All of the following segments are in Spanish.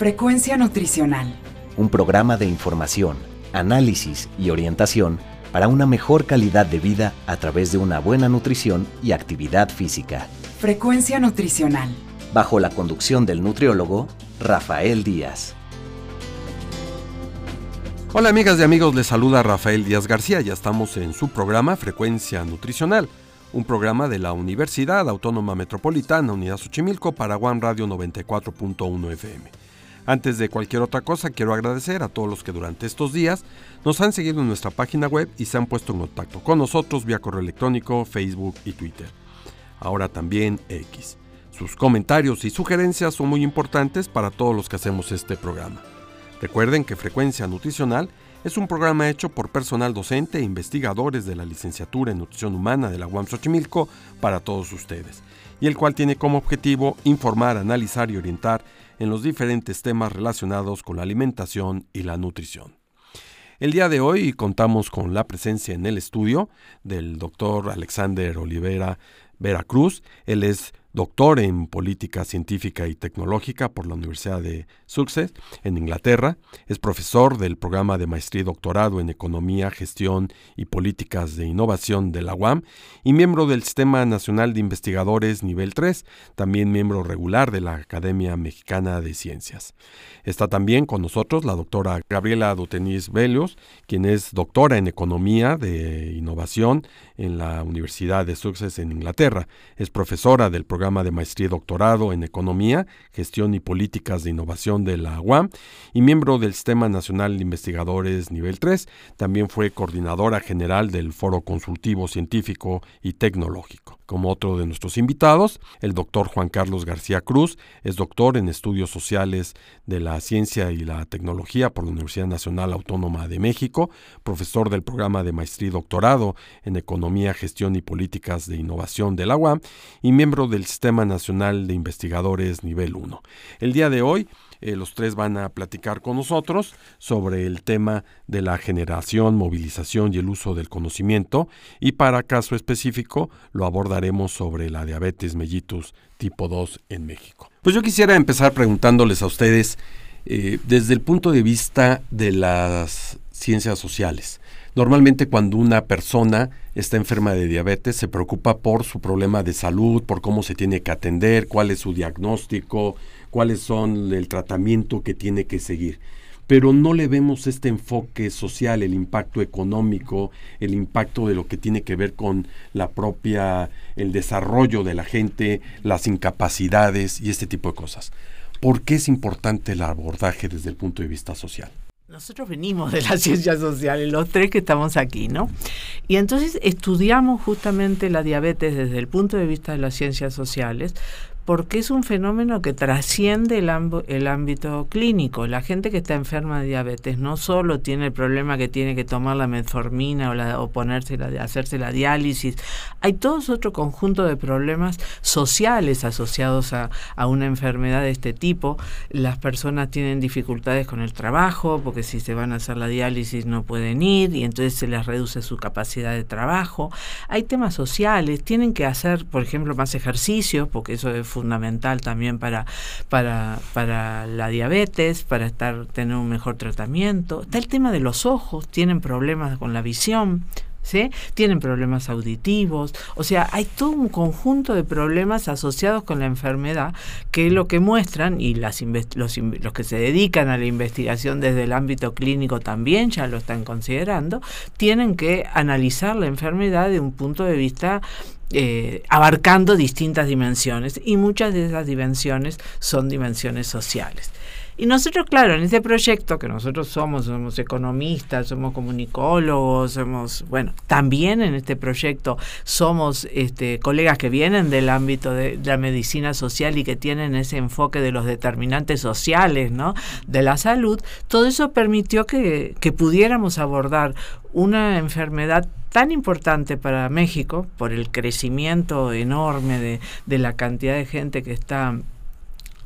Frecuencia Nutricional. Un programa de información, análisis y orientación para una mejor calidad de vida a través de una buena nutrición y actividad física. Frecuencia Nutricional. Bajo la conducción del nutriólogo Rafael Díaz. Hola amigas y amigos, les saluda Rafael Díaz García. Ya estamos en su programa Frecuencia Nutricional, un programa de la Universidad Autónoma Metropolitana, Unidad Xochimilco, para One Radio 94.1 FM. Antes de cualquier otra cosa, quiero agradecer a todos los que durante estos días nos han seguido en nuestra página web y se han puesto en contacto con nosotros vía correo electrónico, Facebook y Twitter. Ahora también X. Sus comentarios y sugerencias son muy importantes para todos los que hacemos este programa. Recuerden que Frecuencia Nutricional es un programa hecho por personal docente e investigadores de la licenciatura en nutrición humana de la UAM Xochimilco para todos ustedes, y el cual tiene como objetivo informar, analizar y orientar en los diferentes temas relacionados con la alimentación y la nutrición. El día de hoy contamos con la presencia en el estudio del doctor Alexander Olivera Veracruz. Él es doctor en política científica y tecnológica por la Universidad de Sussex en Inglaterra, es profesor del programa de maestría y doctorado en economía, gestión y políticas de innovación de la UAM y miembro del Sistema Nacional de Investigadores nivel 3, también miembro regular de la Academia Mexicana de Ciencias. Está también con nosotros la doctora Gabriela Dutenis Velios, quien es doctora en economía de innovación en la Universidad de Sussex en Inglaterra, es profesora del programa programa de maestría y doctorado en Economía, Gestión y Políticas de Innovación de la UAM y miembro del Sistema Nacional de Investigadores Nivel 3. También fue coordinadora general del Foro Consultivo Científico y Tecnológico como otro de nuestros invitados. El doctor Juan Carlos García Cruz es doctor en estudios sociales de la ciencia y la tecnología por la Universidad Nacional Autónoma de México, profesor del programa de maestría y doctorado en economía, gestión y políticas de innovación de la UAM y miembro del Sistema Nacional de Investigadores Nivel 1. El día de hoy eh, los tres van a platicar con nosotros sobre el tema de la generación, movilización y el uso del conocimiento y para caso específico lo abordaremos sobre la diabetes mellitus tipo 2 en México. Pues yo quisiera empezar preguntándoles a ustedes eh, desde el punto de vista de las ciencias sociales. Normalmente cuando una persona está enferma de diabetes se preocupa por su problema de salud, por cómo se tiene que atender, cuál es su diagnóstico, cuáles son el tratamiento que tiene que seguir. Pero no le vemos este enfoque social, el impacto económico, el impacto de lo que tiene que ver con la propia, el desarrollo de la gente, las incapacidades y este tipo de cosas. ¿Por qué es importante el abordaje desde el punto de vista social? Nosotros venimos de las ciencias sociales, los tres que estamos aquí, ¿no? Y entonces estudiamos justamente la diabetes desde el punto de vista de las ciencias sociales, porque es un fenómeno que trasciende el, ámbito clínico. La gente que está enferma de diabetes no solo tiene el problema que tiene que tomar la metformina o, la, o ponerse la, hacerse la diálisis, hay todo otro conjunto de problemas sociales asociados a, a una enfermedad de este tipo. Las personas tienen dificultades con el trabajo, porque si se van a hacer la diálisis no pueden ir y entonces se les reduce su capacidad de trabajo. Hay temas sociales, tienen que hacer, por ejemplo, más ejercicio, porque eso es fundamental también para, para, para la diabetes, para estar, tener un mejor tratamiento. Está el tema de los ojos, tienen problemas con la visión. ¿Sí? Tienen problemas auditivos, o sea, hay todo un conjunto de problemas asociados con la enfermedad que lo que muestran, y las los, los que se dedican a la investigación desde el ámbito clínico también ya lo están considerando, tienen que analizar la enfermedad de un punto de vista eh, abarcando distintas dimensiones y muchas de esas dimensiones son dimensiones sociales. Y nosotros, claro, en este proyecto que nosotros somos, somos economistas, somos comunicólogos, somos, bueno, también en este proyecto somos este, colegas que vienen del ámbito de, la medicina social y que tienen ese enfoque de los determinantes sociales, ¿no? De la salud, todo eso permitió que, que pudiéramos abordar una enfermedad tan importante para México por el crecimiento enorme de, de la cantidad de gente que está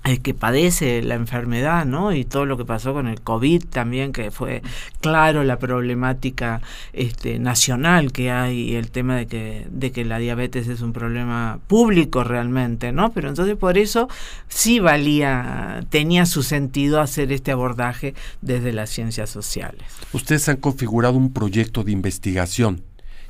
eh, que padece la enfermedad, ¿no? Y todo lo que pasó con el COVID también, que fue claro la problemática este, nacional que hay y el tema de que, de que la diabetes es un problema público realmente, ¿no? Pero entonces por eso sí valía, tenía su sentido hacer este abordaje desde las ciencias sociales. Ustedes han configurado un proyecto de investigación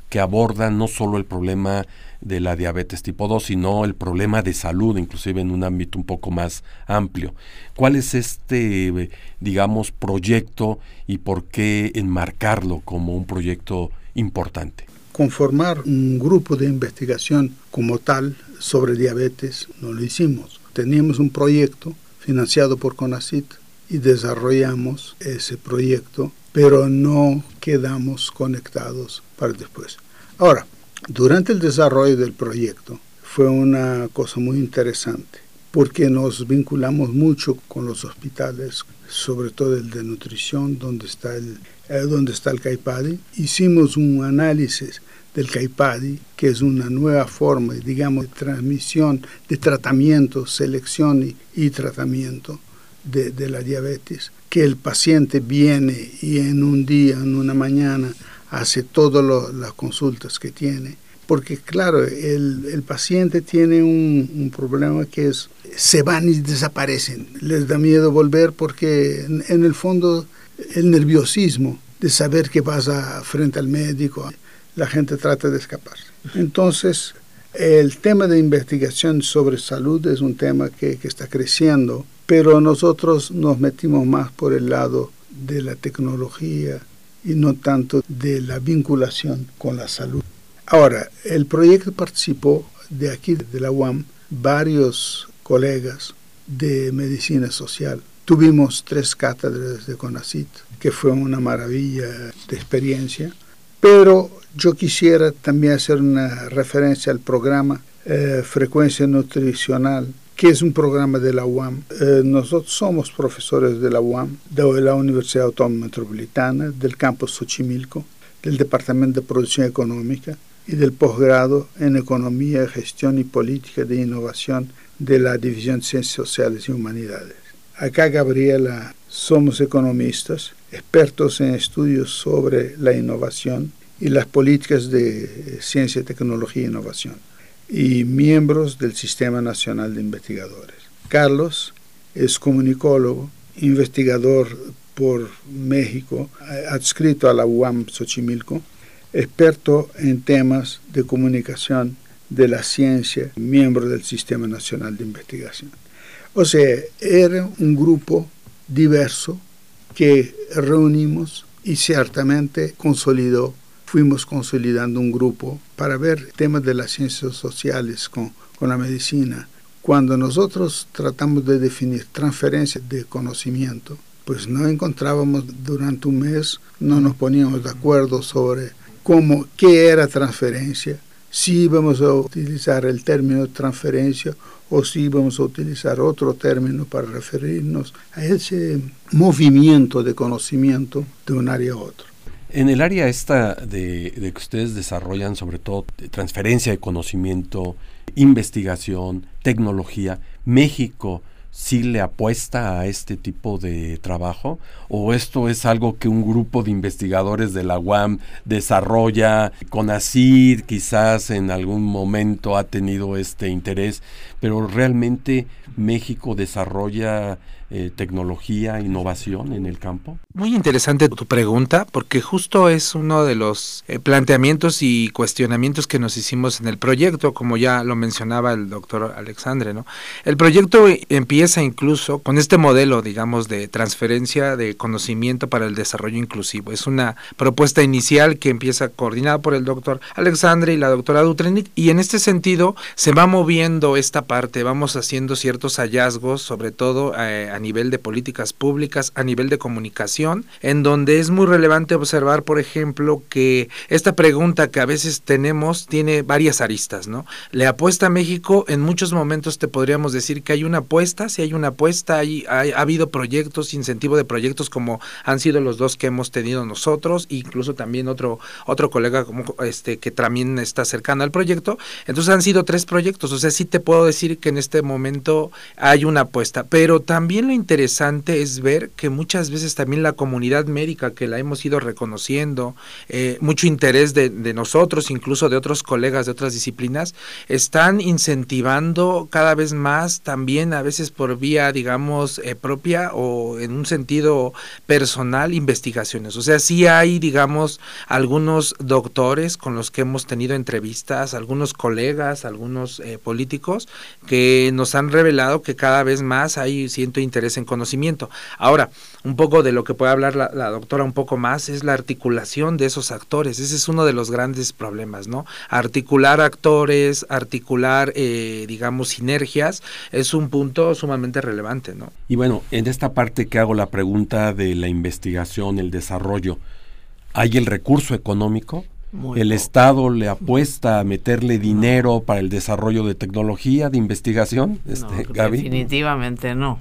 que aborda no solo el problema de la diabetes tipo 2, sino el problema de salud, inclusive en un ámbito un poco más amplio. ¿Cuál es este, digamos, proyecto y por qué enmarcarlo como un proyecto importante? Conformar un grupo de investigación como tal sobre diabetes no lo hicimos. Teníamos un proyecto financiado por CONACIT y desarrollamos ese proyecto, pero no quedamos conectados para después. Ahora, durante el desarrollo del proyecto fue una cosa muy interesante porque nos vinculamos mucho con los hospitales, sobre todo el de nutrición, donde está el, eh, donde está el CAIPADI. Hicimos un análisis del CAIPADI, que es una nueva forma, digamos, de transmisión, de tratamiento, selección y, tratamiento de, de, la diabetes, que el paciente viene y en un día, en una mañana, hace todas las consultas que tiene. Porque claro, el, el paciente tiene un, problema que es, se van y desaparecen. Les da miedo volver porque en, en el fondo el nerviosismo de saber que vas a, frente al médico, la gente trata de escapar. Entonces, el tema de investigación sobre salud es un tema que, que está creciendo, pero nosotros nos metimos más por el lado de la tecnología, y no tanto de la vinculación con la salud. Ahora, el proyecto participó de aquí, de la UAM, varios colegas de medicina social. Tuvimos tres cátedras de CONACIT, que fue una maravilla de experiencia, pero yo quisiera también hacer una referencia al programa eh, Frecuencia Nutricional que es un programa de la UAM. Eh, nosotros somos profesores de la UAM, de la Universidad Autónoma Metropolitana, del campus Xochimilco, del Departamento de Producción Económica y del posgrado en Economía, Gestión y Política de Innovación de la División de Ciencias Sociales y Humanidades. Acá, Gabriela, somos economistas, expertos en estudios sobre la innovación y las políticas de ciencia, tecnología e innovación y miembros del Sistema Nacional de Investigadores. Carlos es comunicólogo, investigador por México, adscrito a la UAM Xochimilco, experto en temas de comunicación de la ciencia, miembro del Sistema Nacional de Investigación. O sea, era un grupo diverso que reunimos y ciertamente consolidó fuimos consolidando un grupo para ver temas de las ciencias sociales con, con la medicina. Cuando nosotros tratamos de definir transferencia de conocimiento, pues no encontrábamos durante un mes, no nos poníamos de acuerdo sobre cómo, qué era transferencia, si íbamos a utilizar el término transferencia o si íbamos a utilizar otro término para referirnos a ese movimiento de conocimiento de un área a otro. En el área esta de, que ustedes desarrollan, sobre todo transferencia de conocimiento, investigación, tecnología, México sí le apuesta a este tipo de trabajo? ¿O esto es algo que un grupo de investigadores de la UAM desarrolla? con ACID quizás en algún momento ha tenido este interés, pero realmente México desarrolla eh, tecnología, innovación en el campo? Muy interesante tu pregunta, porque justo es uno de los eh, planteamientos y cuestionamientos que nos hicimos en el proyecto, como ya lo mencionaba el doctor Alexandre. ¿no? El proyecto empieza incluso con este modelo, digamos, de transferencia de conocimiento para el desarrollo inclusivo. Es una propuesta inicial que empieza coordinada por el doctor Alexandre y la doctora Dutrenit, y en este sentido se va moviendo esta parte, vamos haciendo ciertos hallazgos, sobre todo eh, a nivel de políticas públicas, a nivel de comunicación, en donde es muy relevante observar, por ejemplo, que esta pregunta que a veces tenemos tiene varias aristas, ¿no? Le apuesta a México, en muchos momentos te podríamos decir que hay una apuesta, si hay una apuesta, hay, ha habido proyectos, incentivo de proyectos como han sido los dos que hemos tenido nosotros, incluso también otro, otro colega como este que también está cercano al proyecto. Entonces han sido tres proyectos, o sea, sí te puedo decir que en este momento hay una apuesta, pero también lo interesante es ver que muchas veces también la comunidad médica que la hemos ido reconociendo, eh, mucho interés de, nosotros, incluso de otros colegas de otras disciplinas, están incentivando cada vez más también a veces por vía, digamos, eh, propia o en un sentido personal investigaciones. O sea, sí hay, digamos, algunos doctores con los que hemos tenido entrevistas, algunos colegas, algunos eh, políticos que nos han revelado que cada vez más hay cierto interés en conocimiento. Ahora, un poco de lo que puede hablar la, doctora un poco más es la articulación de esos actores. Ese es uno de los grandes problemas, ¿no? Articular actores, articular, eh, digamos, sinergias, es un punto sumamente relevante, ¿no? Y bueno, en esta parte que hago la pregunta de la investigación, el desarrollo, ¿hay el recurso económico? ¿El Estado le apuesta a meterle dinero para el desarrollo de tecnología, de investigación? Este, definitivamente no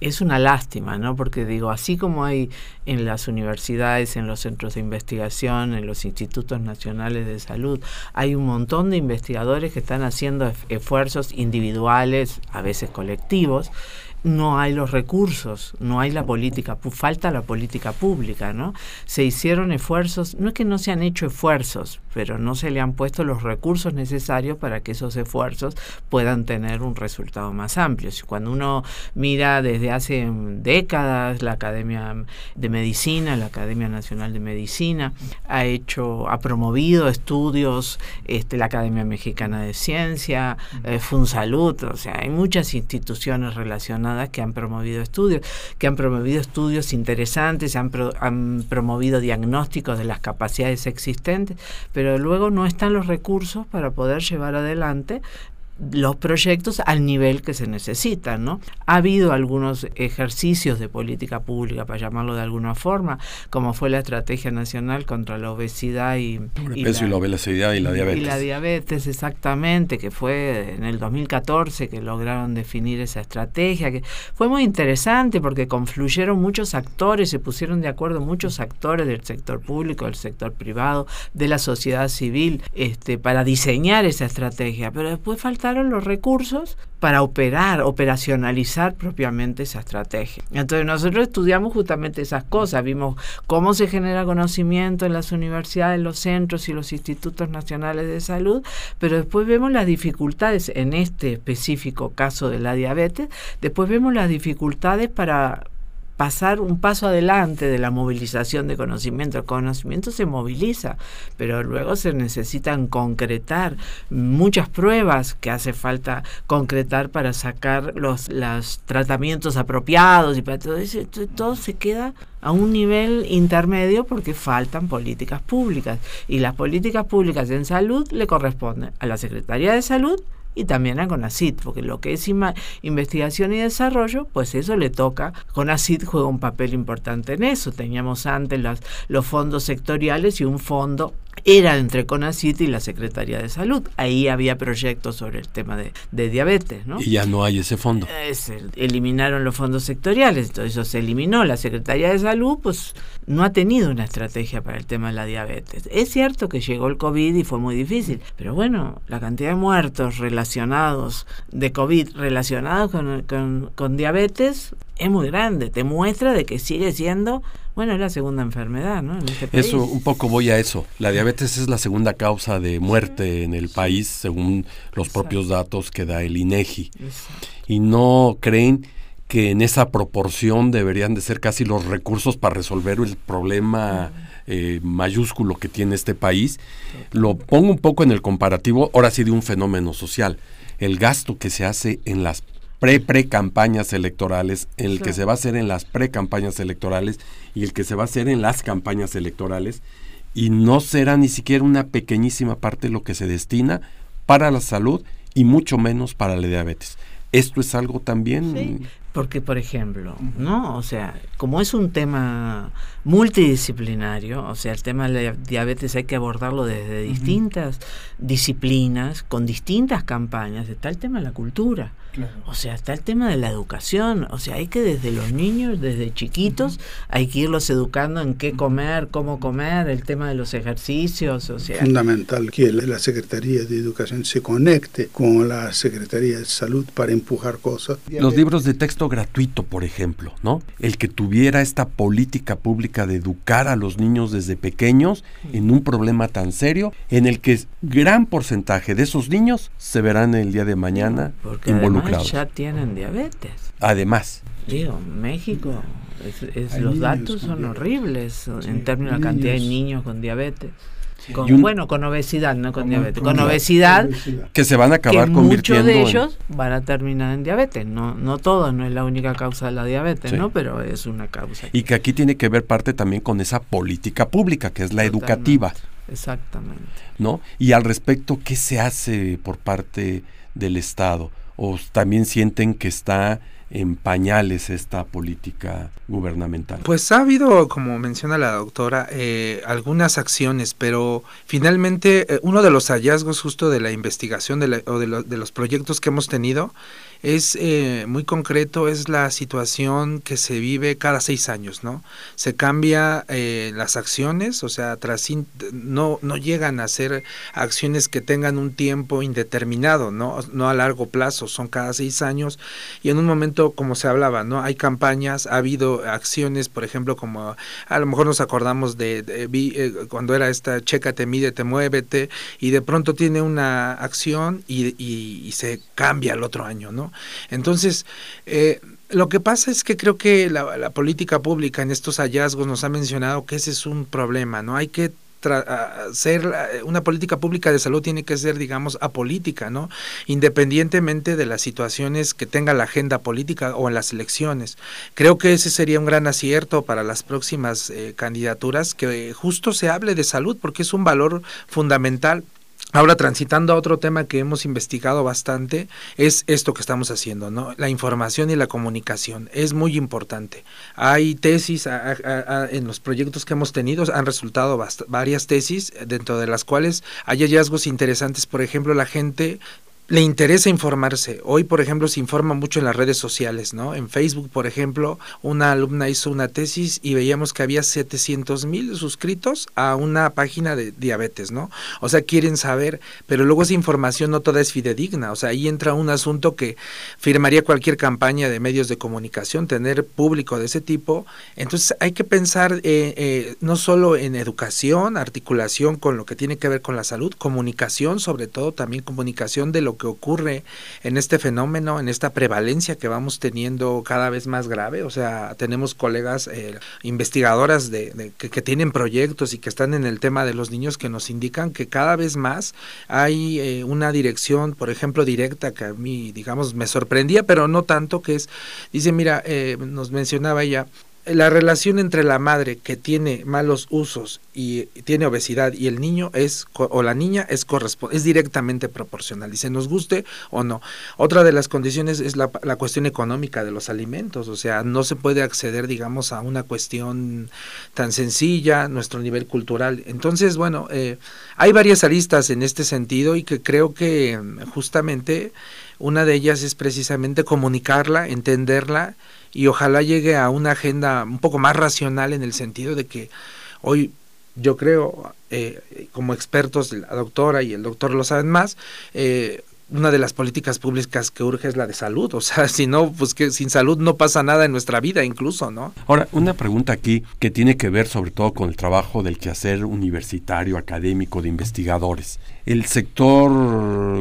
es una lástima, ¿no? Porque digo, así como hay en las universidades, en los centros de investigación, en los institutos nacionales de salud, hay un montón de investigadores que están haciendo esfuerzos individuales, a veces colectivos, no hay los recursos, no hay la política, falta la política pública, ¿no? Se hicieron esfuerzos, no es que no se han hecho esfuerzos, pero no se le han puesto los recursos necesarios para que esos esfuerzos puedan tener un resultado más amplio. Si cuando uno mira desde hace décadas la Academia de Medicina, la Academia Nacional de Medicina ha hecho, ha promovido estudios, este, la Academia Mexicana de Ciencia, eh, Funsalud, o sea, hay muchas instituciones relacionadas que han promovido estudios, que han promovido estudios interesantes, han, han promovido diagnósticos de las capacidades existentes, pero luego no están los recursos para poder llevar adelante los proyectos al nivel que se necesitan, ¿no? Ha habido algunos ejercicios de política pública, para llamarlo de alguna forma, como fue la Estrategia Nacional contra la Obesidad y, y, la, y la obesidad y la diabetes. Y la diabetes, exactamente, que fue en el 2014 que lograron definir esa estrategia, que fue muy interesante porque confluyeron muchos actores, se pusieron de acuerdo muchos actores del sector público, del sector privado, de la sociedad civil, este, para diseñar esa estrategia, pero después falta los recursos para operar, operacionalizar propiamente esa estrategia. Entonces nosotros estudiamos justamente esas cosas, vimos cómo se genera conocimiento en las universidades, los centros y los institutos nacionales de salud, pero después vemos las dificultades en este específico caso de la diabetes, después vemos las dificultades para pasar un paso adelante de la movilización de conocimiento. El conocimiento se moviliza, pero luego se necesitan concretar muchas pruebas que hace falta concretar para sacar los, los tratamientos apropiados y para todo eso. Todo se queda a un nivel intermedio porque faltan políticas públicas. Y las políticas públicas en salud le corresponden a la Secretaría de Salud y también a CONACIT, porque lo que es investigación y desarrollo, pues eso le toca. CONACIT juega un papel importante en eso. Teníamos antes los fondos sectoriales y un fondo era entre CONACIT y la Secretaría de Salud. Ahí había proyectos sobre el tema de, diabetes. ¿no? Y ya no hay ese fondo. eliminaron los fondos sectoriales, entonces eso se eliminó. La Secretaría de Salud pues no ha tenido una estrategia para el tema de la diabetes. Es cierto que llegó el COVID y fue muy difícil, pero bueno, la cantidad de muertos relacionados de COVID relacionados con, con, con diabetes es muy grande. Te muestra de que sigue siendo bueno, es la segunda enfermedad, ¿no? En este Eso, un poco voy a eso. La diabetes es la segunda causa de muerte en el país, según los propios datos que da el INEGI. Y no creen que en esa proporción deberían de ser casi los recursos para resolver el problema eh, mayúsculo que tiene este país. Lo pongo un poco en el comparativo, ahora sí, de un fenómeno social. El gasto que se hace en las pre-pre-campañas electorales, el que se va a hacer en las pre-campañas electorales y el que se va a hacer en las campañas electorales, y no será ni siquiera una pequeñísima parte lo que se destina para la salud y mucho menos para la diabetes. Esto es algo también Porque, por ejemplo, ¿no? O sea, como es un tema multidisciplinario, o sea, el tema de la diabetes hay que abordarlo desde distintas disciplinas, con distintas campañas. Está el tema de la cultura, o sea, está el tema de la educación, o sea, hay que desde los niños, desde chiquitos, hay que irlos educando en qué comer, cómo comer, el tema de los ejercicios, o sea. Fundamental que la Secretaría de Educación se conecte con la Secretaría de Salud para empujar cosas. Los libros de texto gratuito, por ejemplo, ¿no? El que tuviera esta política pública de educar a los niños desde pequeños en un problema tan serio, en el que gran porcentaje de esos niños se verán el día de mañana Porque involucrados. además ya tienen diabetes. Además, Digo, México, es- es- Hay los datos son diabetes. horribles en términos de la cantidad de niños. con diabetes. Con- un- bueno, con obesidad, no con diabetes. Con obesidad, obesidad. que se van a acabar que muchos convirtiendo de en- ellos van a terminar en diabetes. No, no todos, no es la única causa de la diabetes, Sí. ¿no? Pero es una causa. Y que aquí tiene que ver parte también con esa política pública, que es la Totalmente. educativa, Exactamente. ¿no? Y al respecto, ¿qué se hace por parte del Estado? ¿O también sienten que está en pañales esta política gubernamental? Pues ha habido, como menciona la doctora, eh, algunas acciones, pero finalmente eh, uno de los hallazgos justo de la investigación de la- o de, lo- de los proyectos que hemos tenido es eh, muy concreto, es la situación que se vive cada seis años, ¿no? Se cambia eh, las acciones, o sea, tras no, no llegan a ser acciones que tengan un tiempo indeterminado, ¿no? No a largo plazo, son cada seis años y en un momento, como se hablaba, ¿no? Hay campañas, ha habido acciones, por ejemplo, como a lo mejor nos acordamos de, eh, cuando era esta chécate, mídete, muévete, y de pronto tiene una acción y, y- y se cambia el otro año, ¿no? Entonces, eh, lo que pasa es que creo que la, política pública en estos hallazgos nos ha mencionado que ese es un problema, ¿no? Hay que hacer eh, una política pública de salud tiene que ser, digamos, apolítica, ¿no? Independientemente de las situaciones que tenga la agenda política o en las elecciones. Creo que ese sería un gran acierto para las próximas eh, candidaturas, que justo se hable de salud, porque es un valor fundamental Ahora, transitando a otro tema que hemos investigado bastante, es esto que estamos haciendo, ¿no? La información y la comunicación es muy importante. Hay tesis en los proyectos que hemos tenido, han resultado varias tesis, eh, dentro de las cuales hay hallazgos interesantes. Por ejemplo, la gente le interesa informarse. Hoy, por ejemplo, se informa mucho en las redes sociales, ¿no? En Facebook, por ejemplo, una alumna hizo una tesis y veíamos que había 700 mil suscritos a una página de diabetes, ¿no? O sea, quieren saber, pero luego esa información no toda es fidedigna. O sea, ahí entra un asunto que firmaría cualquier campaña de medios de comunicación, tener público de ese tipo. Entonces, hay que pensar eh, eh, no solo en educación, articulación con lo que tiene que ver con la salud, comunicación, sobre todo también comunicación de lo que ocurre en este fenómeno, en esta prevalencia que vamos teniendo cada vez más grave. O sea, tenemos colegas eh, investigadoras de, de- que, que tienen proyectos y que están en el tema de los niños que nos indican que cada vez más hay eh, una dirección, por ejemplo, directa que a mí, digamos, me sorprendía, pero no tanto, que es, dice, mira, eh, nos mencionaba ella, la relación entre la madre que tiene malos usos y tiene obesidad y el niño es o la niña es es directamente proporcional, dice nos guste o no. Otra de las condiciones es la, la cuestión económica de los alimentos, o sea, no se puede acceder, digamos, a una cuestión tan sencilla, nuestro nivel cultural. Entonces, bueno, eh, hay varias aristas en este sentido y que creo que justamente una de ellas es precisamente comunicarla, entenderla y ojalá llegue a una agenda un poco más racional en el sentido de que hoy yo creo, eh, como expertos, la doctora y el doctor lo saben más, eh, una de las políticas públicas que urge es la de salud, o sea, si no, pues que sin salud no pasa nada en nuestra vida incluso, ¿no? Ahora, una pregunta aquí que tiene que ver sobre todo con el trabajo del quehacer universitario, académico, de investigadores. El sector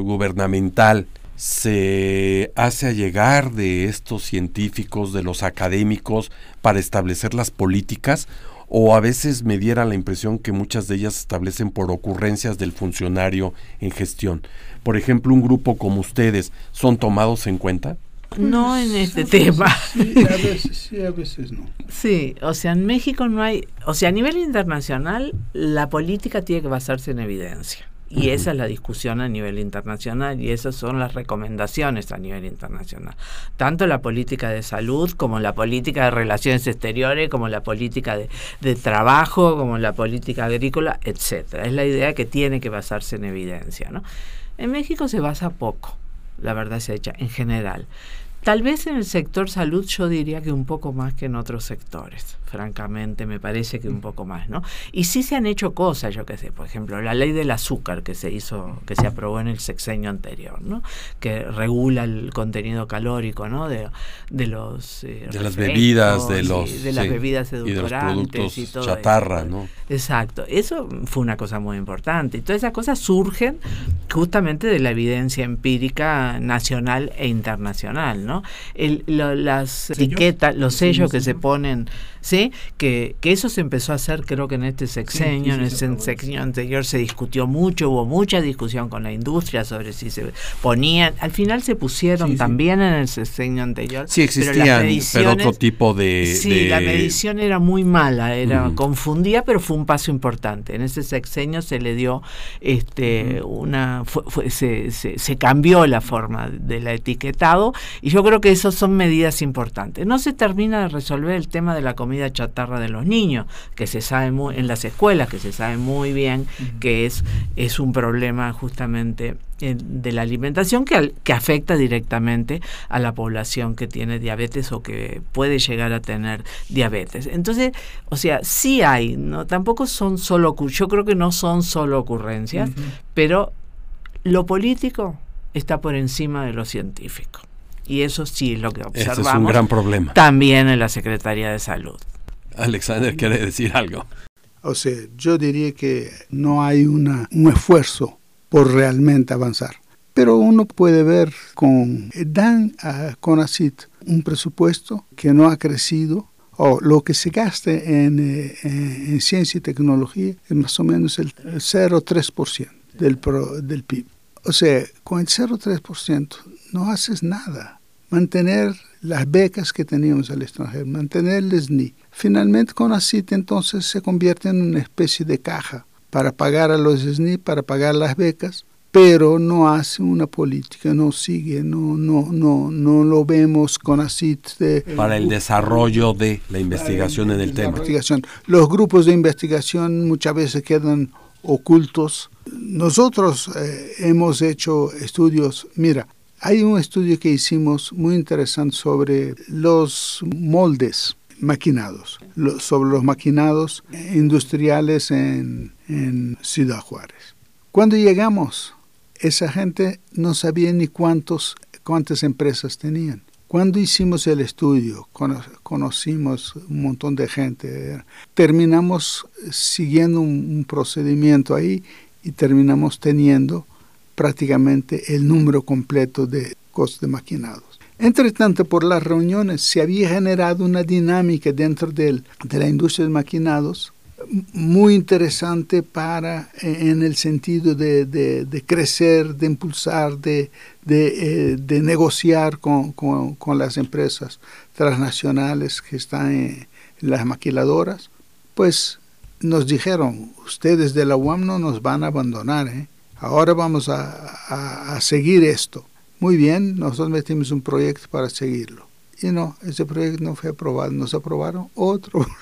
gubernamental se hace allegar de estos científicos, de los académicos, para establecer las políticas, o a veces me diera la impresión que muchas de ellas se establecen por ocurrencias del funcionario en gestión. Por ejemplo, un grupo como ustedes, ¿son tomados en cuenta? No en este A veces tema. Sí, a veces sí, a veces no. Sí, o sea, en México no hay, o sea, a nivel internacional la política tiene que basarse en evidencia. Y esa es la discusión a nivel internacional y esas son las recomendaciones a nivel internacional. Tanto la política de salud como la política de relaciones exteriores, como la política de, de trabajo, como la política agrícola, etcétera. Es la idea que tiene que basarse en evidencia. ¿no? En México se basa poco, la verdad se echa, en general. Tal vez en el sector salud yo diría que un poco más que en otros sectores, francamente, me parece que un poco más, ¿no? Y sí se han hecho cosas, yo qué sé, por ejemplo, la ley del azúcar que se hizo, que se aprobó en el sexenio anterior, ¿no? Que regula el contenido calórico, ¿no? De, de los... Eh, de las bebidas, de los... De las bebidas edulcorantes y, todo chatarra, ¿no? Exacto, eso fue una cosa muy importante. Y todas esas cosas surgen justamente de la evidencia empírica nacional e internacional, ¿no? El, las etiquetas, los sellos que se ponen ¿sí? Que, que eso se empezó a hacer creo que en este sexenio, en el sexenio anterior se discutió mucho, hubo mucha discusión con la industria sobre si se ponían, al final se pusieron también en el sexenio anterior. Sí, existían, pero, otro tipo de... Sí, la medición era muy mala, era confundía, pero fue un paso importante. En ese sexenio se le dio este una... se, se, se cambió la forma del etiquetado y yo creo que esas son medidas importantes. No se termina de resolver el tema de la comida comida chatarra de los niños, que se sabe muy, en las escuelas, que se sabe muy bien que es, es un problema justamente eh, de la alimentación que, que afecta directamente a la población que tiene diabetes o que puede llegar a tener diabetes. Entonces, o sea, sí hay, no tampoco son solo yo creo que no son solo ocurrencias, pero lo político está por encima de lo científico. Y eso sí es lo que observamos. es un gran problema. También en la Secretaría de Salud. Alexander quiere decir algo. O sea, yo diría que no hay una, un esfuerzo por realmente avanzar. Pero uno puede ver con, dan a CONACIT un presupuesto que no ha crecido, o lo que se gaste en, eh, en, ciencia y tecnología es más o menos el 0,3% del, del PIB. O sea, con el 0,3% no haces nada mantener las becas que teníamos al extranjero, mantener el SNI. Finalmente con ACIT entonces se convierte en una especie de caja para pagar a los SNI, para pagar las becas, pero no hace una política, no sigue, no, no, no, no lo vemos con ACIT. para el desarrollo de la investigación en el tema. Investigación. Los grupos de investigación muchas veces quedan ocultos. Nosotros eh, hemos hecho estudios, mira, hay un estudio que hicimos muy interesante sobre los moldes maquinados, sobre los maquinados industriales en, Ciudad Juárez. Cuando llegamos, esa gente no sabía ni cuántos, cuántas empresas tenían. Cuando hicimos el estudio, conocimos un montón de gente, terminamos siguiendo un procedimiento ahí y terminamos teniendo prácticamente el número completo de costos de maquinados. Entre tanto, por las reuniones se había generado una dinámica dentro de la industria de maquinados muy interesante para en el sentido de, crecer, de impulsar, de, de, eh, negociar con, con, las empresas transnacionales que están en, las maquiladoras, pues nos dijeron, ustedes de la UAM no nos van a abandonar, ¿eh? Ahora vamos a, seguir esto. Muy bien, nosotros metimos un proyecto para seguirlo. Y no, ese proyecto no fue aprobado, nos aprobaron otro.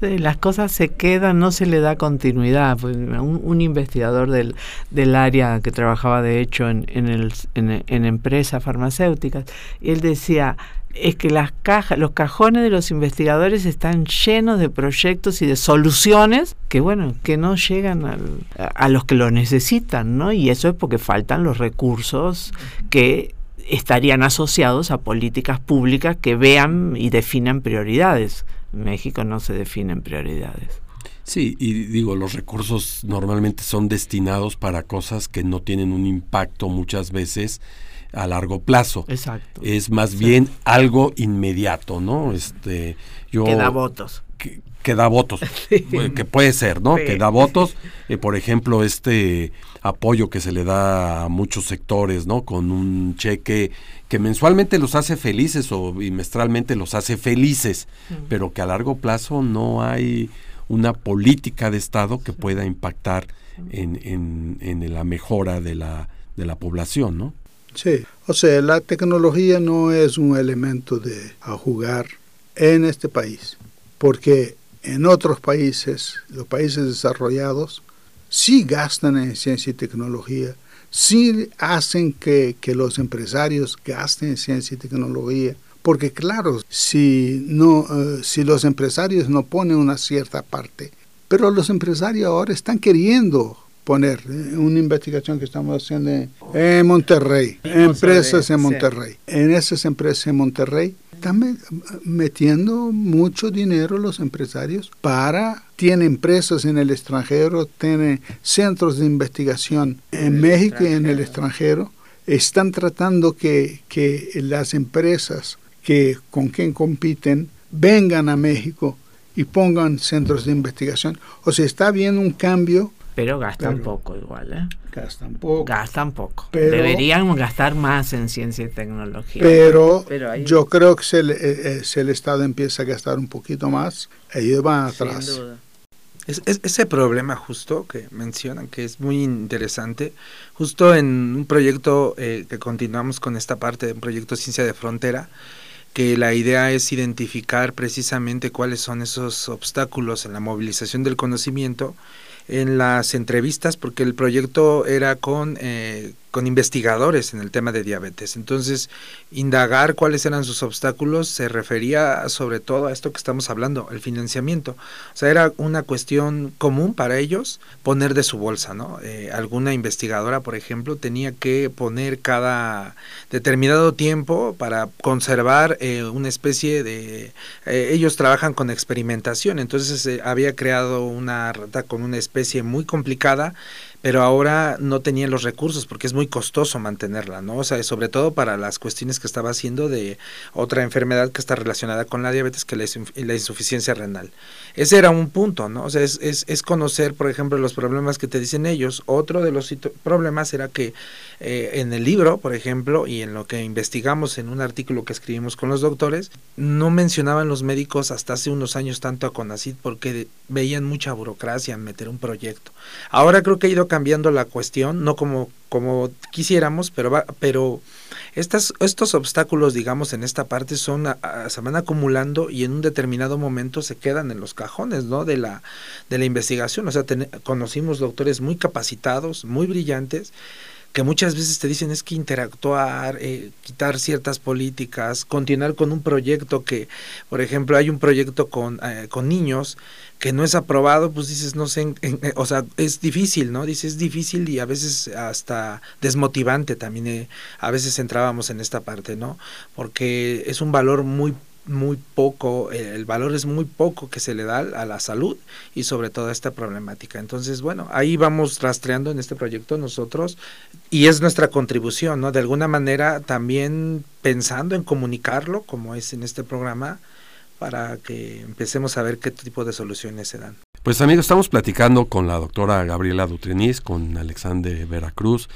Sí, las cosas se quedan, no se le da continuidad. Un, investigador del, del, área que trabajaba de hecho en, en, el, en empresas farmacéuticas, y él decía, es que las cajas, los cajones de los investigadores están llenos de proyectos y de soluciones que bueno, que no llegan a, los que lo necesitan, ¿no? Y eso es porque faltan los recursos que estarían asociados a políticas públicas que vean y definan prioridades. En México no se definen prioridades. Sí, y digo, los recursos normalmente son destinados para cosas que no tienen un impacto muchas veces a largo plazo. Exacto. Es más bien algo inmediato, ¿no? Este, yo, que da votos. Que, da votos, que puede ser, ¿no? Que da votos. Eh, por ejemplo, este apoyo que se le da a muchos sectores, ¿no? Con un cheque que mensualmente los hace felices o bimestralmente los hace felices, pero que a largo plazo no hay una política de Estado que pueda impactar en, en, la mejora de la, de la población, ¿no? Sí, o sea, la tecnología no es un elemento de a jugar en este país, porque en otros países, los países desarrollados, sí gastan en ciencia y tecnología, sí hacen que, que los empresarios gasten en ciencia y tecnología, porque claro, si, no, eh, si los empresarios no ponen una cierta parte, pero los empresarios ahora están queriendo poner eh, una investigación que estamos haciendo en Monterrey, empresas en Monterrey. En esas empresas en Monterrey están metiendo mucho dinero los empresarios para, tienen empresas en el extranjero, tienen centros de investigación en México y en el extranjero, están tratando que, que las empresas que con quien compiten vengan a México y pongan centros de investigación. O sea, está habiendo un cambio pero gastan poco igual, ¿eh? Gastan poco. Gastan poco. Deberían gastar más en ciencia y tecnología. Pero, yo creo que si el, eh, eh, el, Estado empieza a gastar un poquito más, ellos van atrás. Es, ese problema justo que mencionan, que es muy interesante, justo en un proyecto eh, que continuamos con esta parte de un proyecto Ciencia de Frontera, que la idea es identificar precisamente cuáles son esos obstáculos en la movilización del conocimiento en las entrevistas porque el proyecto era con eh, con investigadores en el tema de diabetes. Entonces, indagar cuáles eran sus obstáculos se refería sobre todo a esto que estamos hablando, el financiamiento. O sea, era una cuestión común para ellos poner de su bolsa, ¿no? Eh, alguna investigadora, por ejemplo, tenía que poner cada determinado tiempo para conservar eh, una especie de... Eh, ellos trabajan con experimentación, entonces había creado una rata con una especie muy complicada pero ahora no tenían los recursos porque es muy costoso mantenerla, ¿no? O sea, sobre todo para las cuestiones que estaba haciendo de otra enfermedad que está relacionada con la diabetes, que es la, insuficiencia renal. Ese era un punto, ¿no? O sea, es, es, es, conocer, por ejemplo, los problemas que te dicen ellos. Otro de los problemas era que eh, en el libro, por ejemplo, y en lo que investigamos en un artículo que escribimos con los doctores, no mencionaban los médicos hasta hace unos años tanto a CONACID porque veían mucha burocracia en meter un proyecto. Ahora creo que ha ido cambiando la cuestión, no como, como quisiéramos, pero, va, pero estas, estos obstáculos, digamos, en esta parte son se van acumulando y en un determinado momento se quedan en los cajones, ¿no? De la, de la investigación. O sea, conocimos doctores muy capacitados, muy brillantes, que muchas veces te dicen es que interactuar, eh, quitar ciertas políticas, continuar con un proyecto que, por ejemplo, hay un proyecto con, eh, con niños que no es aprobado, pues dices, no sé, eh, o sea, es difícil, ¿no? Dices, es difícil y a veces hasta desmotivante también, eh, a veces entrábamos en esta parte, ¿no? Porque es un valor muy muy poco, eh, el valor es muy poco que se le da a la salud y sobre todo a esta problemática. Entonces, bueno, ahí vamos rastreando en este proyecto nosotros y es nuestra contribución, ¿no? De alguna manera también pensando en comunicarlo, como es en este programa, para que empecemos a ver qué tipo de soluciones se dan. Pues amigos, estamos platicando con la doctora Gabriela Dutriniz, con Alexander Veracruz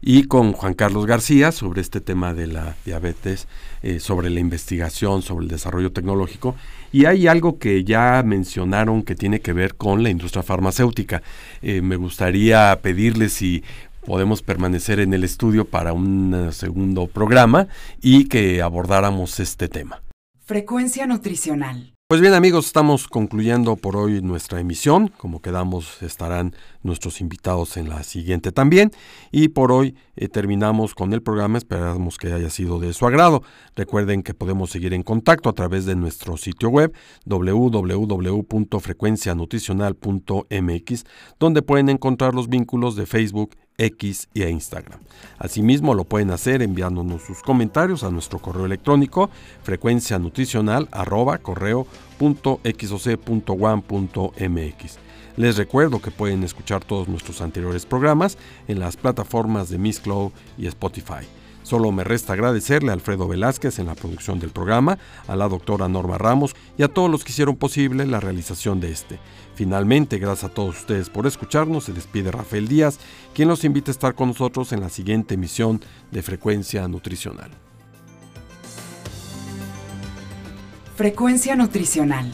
y con Juan Carlos García sobre este tema de la diabetes, eh, sobre la investigación, sobre el desarrollo tecnológico. Y hay algo que ya mencionaron que tiene que ver con la industria farmacéutica. Eh, me gustaría pedirles si podemos permanecer en el estudio para un segundo programa y que abordáramos este tema. Frecuencia nutricional. Pues bien amigos, estamos concluyendo por hoy nuestra emisión. Como quedamos, estarán nuestros invitados en la siguiente también. Y por hoy eh, terminamos con el programa. Esperamos que haya sido de su agrado. Recuerden que podemos seguir en contacto a través de nuestro sitio web www.frecuencianutricional.mx, donde pueden encontrar los vínculos de Facebook X y a Instagram. Asimismo, lo pueden hacer enviándonos sus comentarios a nuestro correo electrónico frecuencia nutricional Les recuerdo que pueden escuchar todos nuestros anteriores programas en las plataformas de Miss Cloud y Spotify. Solo me resta agradecerle a Alfredo Velázquez en la producción del programa, a la doctora Norma Ramos y a todos los que hicieron posible la realización de este. Finalmente, gracias a todos ustedes por escucharnos, se despide Rafael Díaz, quien los invita a estar con nosotros en la siguiente emisión de Frecuencia Nutricional. Frecuencia Nutricional.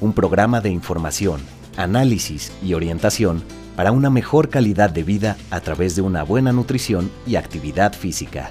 Un programa de información, análisis y orientación para una mejor calidad de vida a través de una buena nutrición y actividad física.